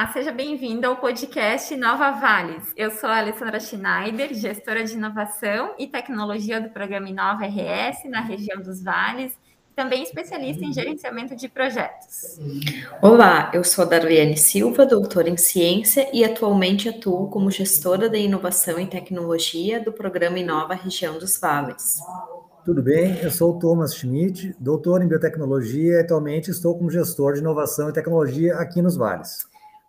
Olá, seja bem-vindo ao podcast Nova Vales. Eu sou a Alessandra Schneider, gestora de inovação e tecnologia do programa Inova RS na região dos Vales, também especialista em gerenciamento de projetos. Olá, eu sou a Darliane Silva, doutora em ciência e atualmente atuo como gestora de inovação e tecnologia do programa Inova Região dos Vales. Tudo bem, eu sou o Thomas Schmidt, doutor em biotecnologia e atualmente estou como gestor de inovação e tecnologia aqui nos Vales.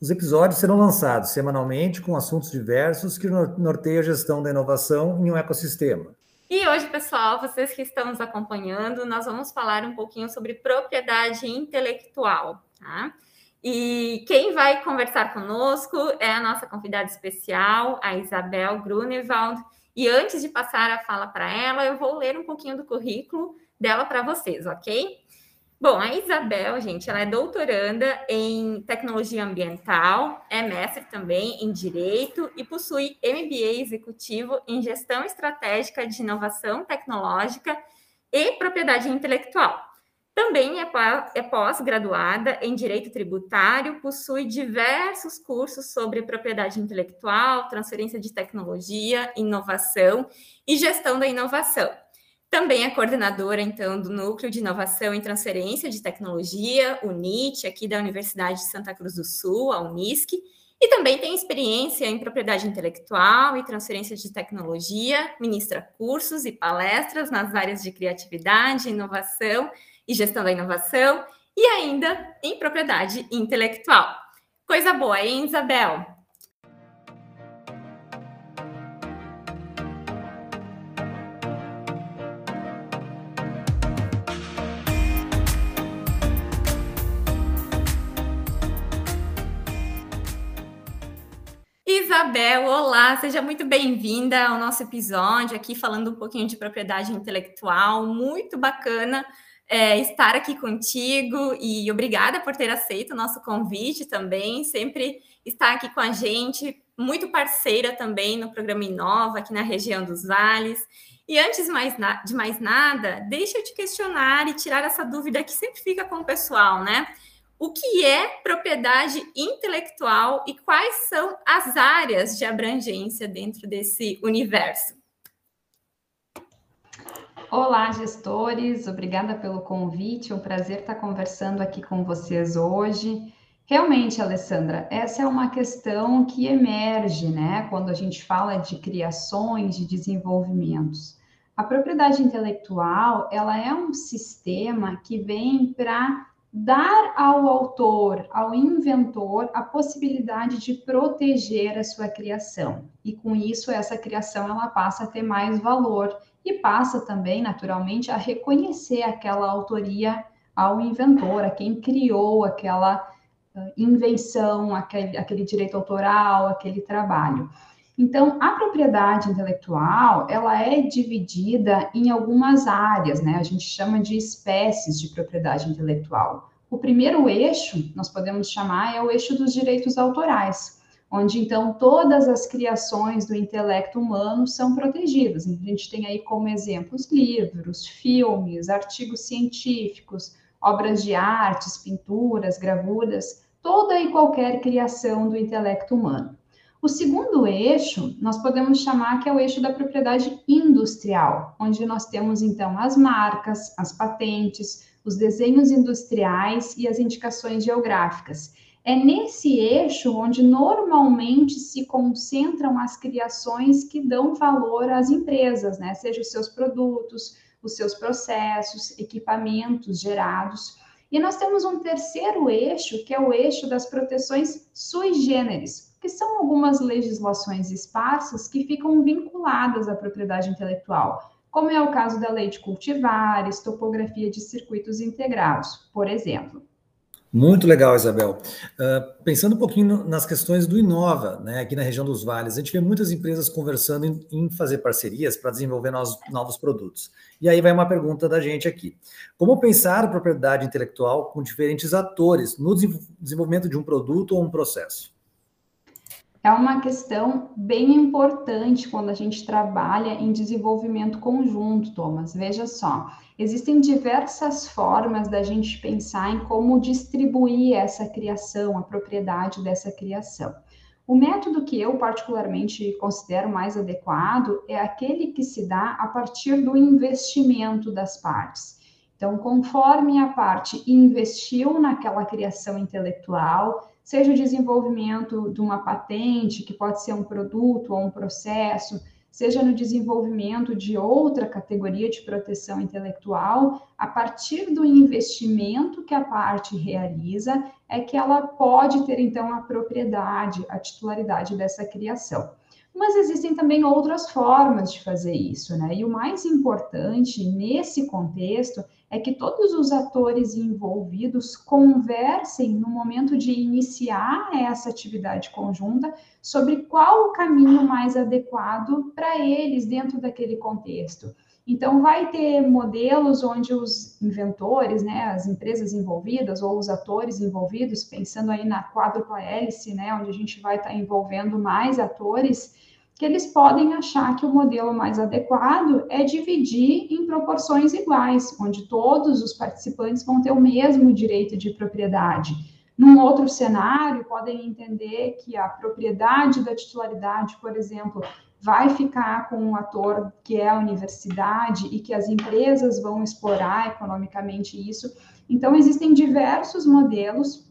Os episódios serão lançados semanalmente com assuntos diversos que norteiam a gestão da inovação em um ecossistema. E hoje, pessoal, vocês que estão nos acompanhando, nós vamos falar um pouquinho sobre propriedade intelectual, tá? E quem vai conversar conosco é a nossa convidada especial, a Isabel Grunewald. E antes de passar a fala para ela, eu vou ler um pouquinho do currículo dela para vocês, ok? Bom, a Isabel, gente, ela é doutoranda em tecnologia ambiental, é mestre também em direito e possui MBA executivo em gestão estratégica de inovação tecnológica e propriedade intelectual. Também é, é pós-graduada em Direito Tributário, possui diversos cursos sobre propriedade intelectual, transferência de tecnologia, inovação e gestão da inovação. Também é coordenadora, então, do Núcleo de Inovação e Transferência de Tecnologia, o NIT, aqui da Universidade de Santa Cruz do Sul, a Unisc, e também tem experiência em propriedade intelectual e transferência de tecnologia, ministra cursos e palestras nas áreas de criatividade, inovação e gestão da inovação e ainda em propriedade intelectual. Coisa boa, hein, Isabel? Isabel, olá, seja muito bem-vinda ao nosso episódio aqui falando um pouquinho de propriedade intelectual, muito bacana é, estar aqui contigo e obrigada por ter aceito o nosso convite também, sempre estar aqui com a gente, muito parceira também no programa Inova, aqui na região dos Vales. E antes mais de mais nada, deixa eu te questionar e tirar essa dúvida que sempre fica com o pessoal, né? O que é propriedade intelectual e quais são as áreas de abrangência dentro desse universo? Olá, gestores, obrigada pelo convite. É um prazer estar conversando aqui com vocês hoje. Realmente, Alessandra, essa é uma questão que emerge, né, quando a gente fala de criações, de desenvolvimentos. A propriedade intelectual, ela é um sistema que vem para dar ao autor, ao inventor, a possibilidade de proteger a sua criação. E com isso, essa criação ela passa a ter mais valor e passa também, naturalmente, a reconhecer aquela autoria ao inventor, a quem criou aquela invenção, aquele, aquele direito autoral, aquele trabalho. Então, a propriedade intelectual, ela é dividida em algumas áreas, né? A gente chama de espécies de propriedade intelectual. O primeiro eixo, nós podemos chamar, é o eixo dos direitos autorais onde então todas as criações do intelecto humano são protegidas. A gente tem aí como exemplos livros, filmes, artigos científicos, obras de artes, pinturas, gravuras, toda e qualquer criação do intelecto humano. O segundo eixo, nós podemos chamar que é o eixo da propriedade industrial, onde nós temos então as marcas, as patentes, os desenhos industriais e as indicações geográficas. É nesse eixo onde normalmente se concentram as criações que dão valor às empresas, né? Seja os seus produtos, os seus processos, equipamentos gerados. E nós temos um terceiro eixo, que é o eixo das proteções sui generis, que são algumas legislações esparsas que ficam vinculadas à propriedade intelectual, como é o caso da lei de cultivares, topografia de circuitos integrados, por exemplo. Muito legal, Isabel. Uh, pensando um pouquinho nas questões do Inova, né, aqui na região dos vales, a gente vê muitas empresas conversando em, em fazer parcerias para desenvolver novos, novos, produtos. E aí vai uma pergunta da gente aqui: como pensar propriedade intelectual com diferentes atores no desenvolvimento de um produto ou um processo? É uma questão bem importante quando a gente trabalha em desenvolvimento conjunto, Thomas. Veja só, existem diversas formas da gente pensar em como distribuir essa criação, a propriedade dessa criação. O método que eu particularmente considero mais adequado é aquele que se dá a partir do investimento das partes. Então, conforme a parte investiu naquela criação intelectual, seja o desenvolvimento de uma patente, que pode ser um produto ou um processo, seja no desenvolvimento de outra categoria de proteção intelectual, a partir do investimento que a parte realiza, é que ela pode ter então a propriedade, a titularidade dessa criação. Mas existem também outras formas de fazer isso, né? E o mais importante nesse contexto é que todos os atores envolvidos conversem no momento de iniciar essa atividade conjunta sobre qual o caminho mais adequado para eles dentro daquele contexto. Então, vai ter modelos onde os inventores, né, as empresas envolvidas ou os atores envolvidos, pensando aí na quádrupla hélice, né, onde a gente vai estar tá envolvendo mais atores, que eles podem achar que o modelo mais adequado é dividir em proporções iguais, onde todos os participantes vão ter o mesmo direito de propriedade. Num outro cenário, podem entender que a propriedade da titularidade, por exemplo, vai ficar com um ator que é a universidade e que as empresas vão explorar economicamente isso. Então, existem diversos modelos,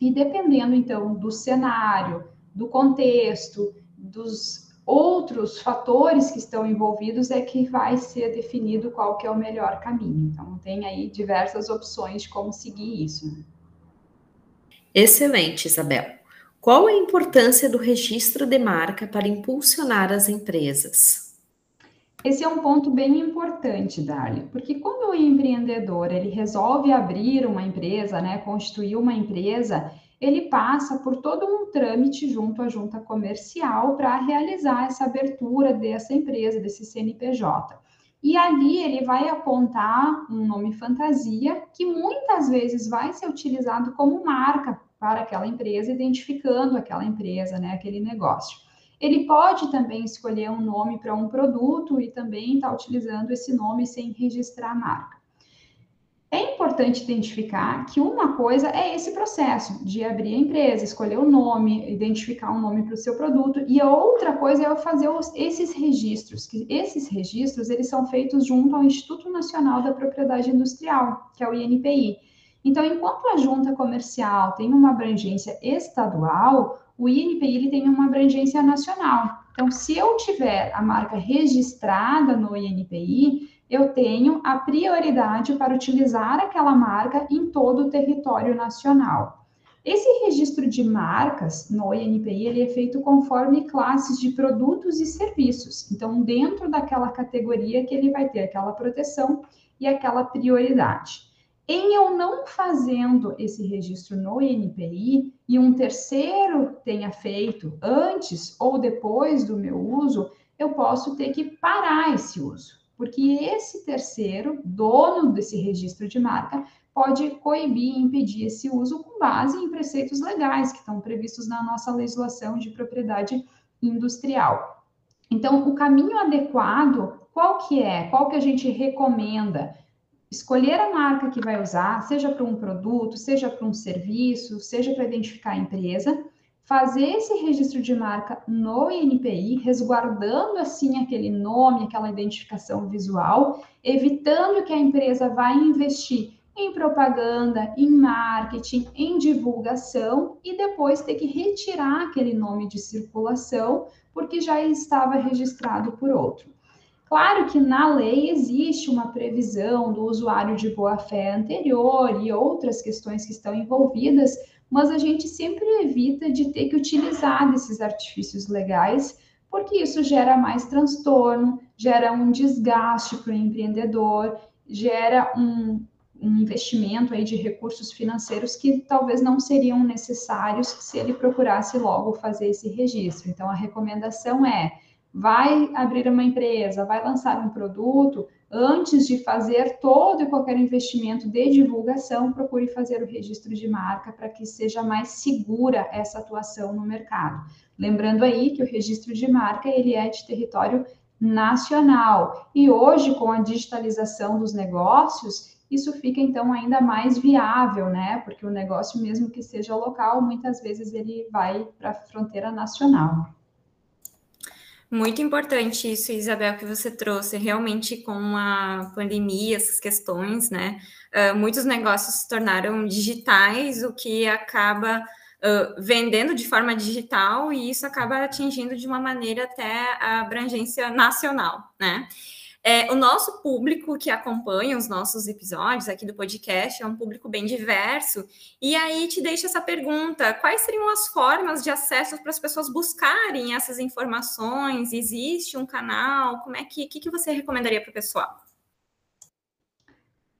e dependendo, então, do cenário, do contexto, dos outros fatores que estão envolvidos é que vai ser definido qual que é o melhor caminho. Então, tem aí diversas opções de como seguir isso. Excelente, Isabel. Qual a importância do registro de marca para impulsionar as empresas? Esse é um ponto bem importante, Dali, porque quando o empreendedor ele resolve abrir uma empresa, né, constituir uma empresa, ele passa por todo um trâmite junto à junta comercial para realizar essa abertura dessa empresa, desse CNPJ. E ali ele vai apontar um nome fantasia que muitas vezes vai ser utilizado como marca para aquela empresa, identificando aquela empresa, né, aquele negócio. Ele pode também escolher um nome para um produto e também estar tá utilizando esse nome sem registrar a marca. É importante identificar que uma coisa é esse processo de abrir a empresa, escolher o nome, identificar um nome para o seu produto, e a outra coisa é fazer os, esses registros, que esses registros eles são feitos junto ao Instituto Nacional da Propriedade Industrial, que é o INPI. Então, enquanto a junta comercial tem uma abrangência estadual, o INPI ele tem uma abrangência nacional. Então, se eu tiver a marca registrada no INPI, eu tenho a prioridade para utilizar aquela marca em todo o território nacional. Esse registro de marcas no INPI ele é feito conforme classes de produtos e serviços. Então, dentro daquela categoria que ele vai ter aquela proteção e aquela prioridade. Em eu não fazendo esse registro no INPI e um terceiro tenha feito antes ou depois do meu uso, eu posso ter que parar esse uso porque esse terceiro, dono desse registro de marca, pode coibir e impedir esse uso com base em preceitos legais que estão previstos na nossa legislação de propriedade industrial. Então, o caminho adequado, qual que é? Qual que a gente recomenda? Escolher a marca que vai usar, seja para um produto, seja para um serviço, seja para identificar a empresa, fazer esse registro de marca no INPI, resguardando assim aquele nome, aquela identificação visual, evitando que a empresa vá investir em propaganda, em marketing, em divulgação e depois ter que retirar aquele nome de circulação porque já estava registrado por outro. Claro que na lei existe uma previsão do usuário de boa-fé anterior e outras questões que estão envolvidas, mas a gente sempre evita de ter que utilizar desses artifícios legais, porque isso gera mais transtorno, gera um desgaste para o empreendedor, gera um, um investimento aí de recursos financeiros que talvez não seriam necessários se ele procurasse logo fazer esse registro. Então, a recomendação é: vai abrir uma empresa, vai lançar um produto, antes de fazer todo e qualquer investimento de divulgação, procure fazer o registro de marca para que seja mais segura essa atuação no mercado. Lembrando aí que o registro de marca ele é de território nacional e hoje com a digitalização dos negócios isso fica então ainda mais viável, né? Porque o negócio, mesmo que seja local, muitas vezes ele vai para a fronteira nacional. Muito importante isso, Isabel, que você trouxe. Realmente, com a pandemia, essas questões, né? Uh, muitos negócios se tornaram digitais, o que acaba uh, vendendo de forma digital, e isso acaba atingindo de uma maneira até a abrangência nacional, né? É, o nosso público que acompanha os nossos episódios aqui do podcast é um público bem diverso. E aí te deixa essa pergunta: quais seriam as formas de acesso para as pessoas buscarem essas informações? Existe um canal? Como é que, que, que você recomendaria para o pessoal?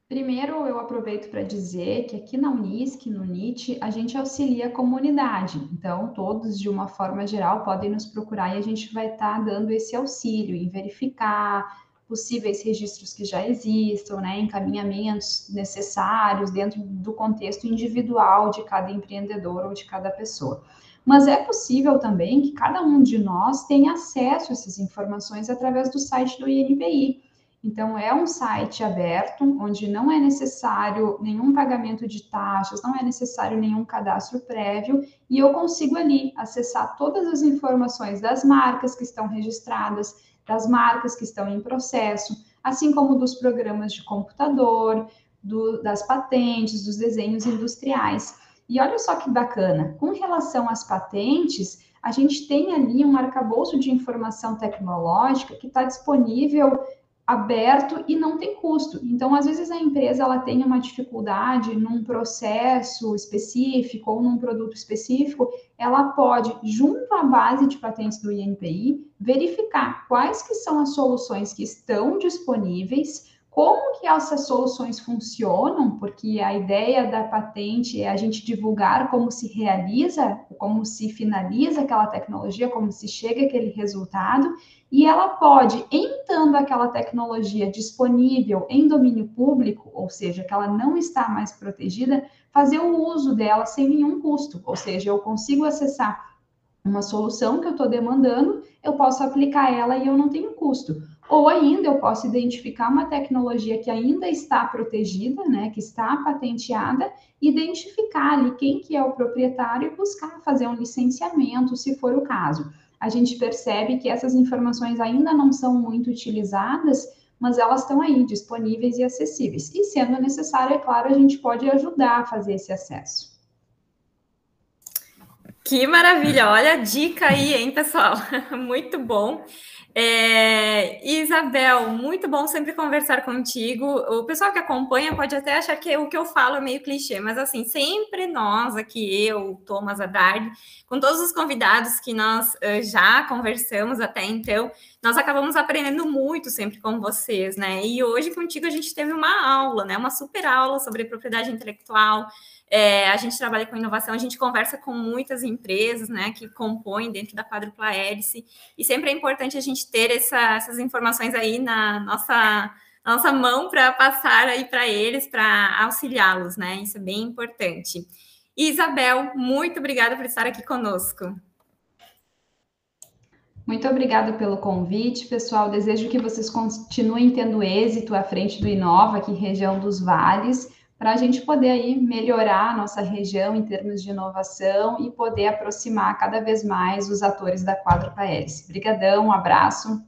Primeiro, eu aproveito para dizer que aqui na Unisc, no NIT, a gente auxilia a comunidade. Então, todos, de uma forma geral, podem nos procurar e a gente vai estar tá dando esse auxílio em verificar, possíveis registros que já existam, né, encaminhamentos necessários dentro do contexto individual de cada empreendedor ou de cada pessoa. Mas é possível também que cada um de nós tenha acesso a essas informações através do site do INPI. Então, é um site aberto, onde não é necessário nenhum pagamento de taxas, não é necessário nenhum cadastro prévio, e eu consigo ali acessar todas as informações das marcas que estão registradas, das marcas que estão em processo, assim como dos programas de computador, do, das patentes, dos desenhos industriais. E olha só que bacana, com relação às patentes, a gente tem ali um arcabouço de informação tecnológica que está disponível aberto e não tem custo. Então, às vezes a empresa ela tem uma dificuldade num processo específico ou num produto específico, ela pode, junto à base de patentes do INPI, verificar quais que são as soluções que estão disponíveis, como que essas soluções funcionam, porque a ideia da patente é a gente divulgar como se realiza, como se finaliza aquela tecnologia, como se chega aquele resultado, e ela pode, estando aquela tecnologia disponível em domínio público, ou seja, que ela não está mais protegida, fazer o uso dela sem nenhum custo, ou seja, eu consigo acessar uma solução que eu estou demandando, eu posso aplicar ela e eu não tenho custo. Ou ainda eu posso identificar uma tecnologia que ainda está protegida, né, que está patenteada, identificar ali quem que é o proprietário e buscar fazer um licenciamento, se for o caso a gente percebe que essas informações ainda não são muito utilizadas, mas elas estão aí disponíveis e acessíveis. E sendo necessário, é claro, a gente pode ajudar a fazer esse acesso. Que maravilha! Olha a dica aí, hein, pessoal? Muito bom. É, Isabel, muito bom sempre conversar contigo. O pessoal que acompanha pode até achar que o que eu falo é meio clichê, mas assim, sempre nós aqui, eu, Thomas Haddad, com todos os convidados que nós uh, já conversamos até então, nós acabamos aprendendo muito sempre com vocês, né? E hoje contigo a gente teve uma aula, né? Uma super aula sobre propriedade intelectual. É, a gente trabalha com inovação, a gente conversa com muitas empresas, né, que compõem dentro da quadrupla hélice, e sempre é importante a gente ter essa, essas informações aí na nossa, nossa mão para passar aí para eles, para auxiliá-los, né? Isso é bem importante. Isabel, muito obrigada por estar aqui conosco. Muito obrigada pelo convite, pessoal. Desejo que vocês continuem tendo êxito à frente do Inova, aqui região dos Vales, para a gente poder aí melhorar a nossa região em termos de inovação e poder aproximar cada vez mais os atores da quadra Hélice. Obrigadão, um abraço.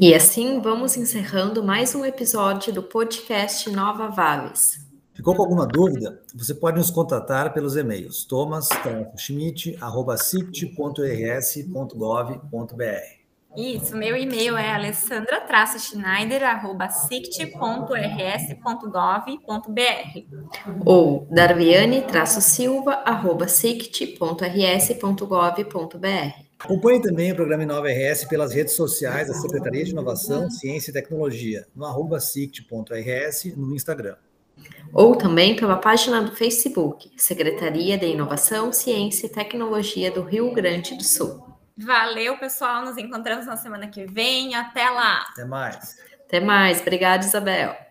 E assim vamos encerrando mais um episódio do podcast Nova Vales. Ficou com alguma dúvida? Você pode nos contatar pelos e-mails thomas.schmidt.cict.rs.gov.br. Isso, meu e-mail é alessandra-schneider.sict.rs.gov.br ou darviane-silva.sict.rs.gov.br. Acompanhe também o programa Inova RS pelas redes sociais da Secretaria de Inovação, Ciência e Tecnologia, no arroba no Instagram. Ou também pela página do Facebook, Secretaria de Inovação, Ciência e Tecnologia do Rio Grande do Sul. Valeu, pessoal. Nos encontramos na semana que vem. Até lá. Até mais. Até mais. Obrigada, Isabel.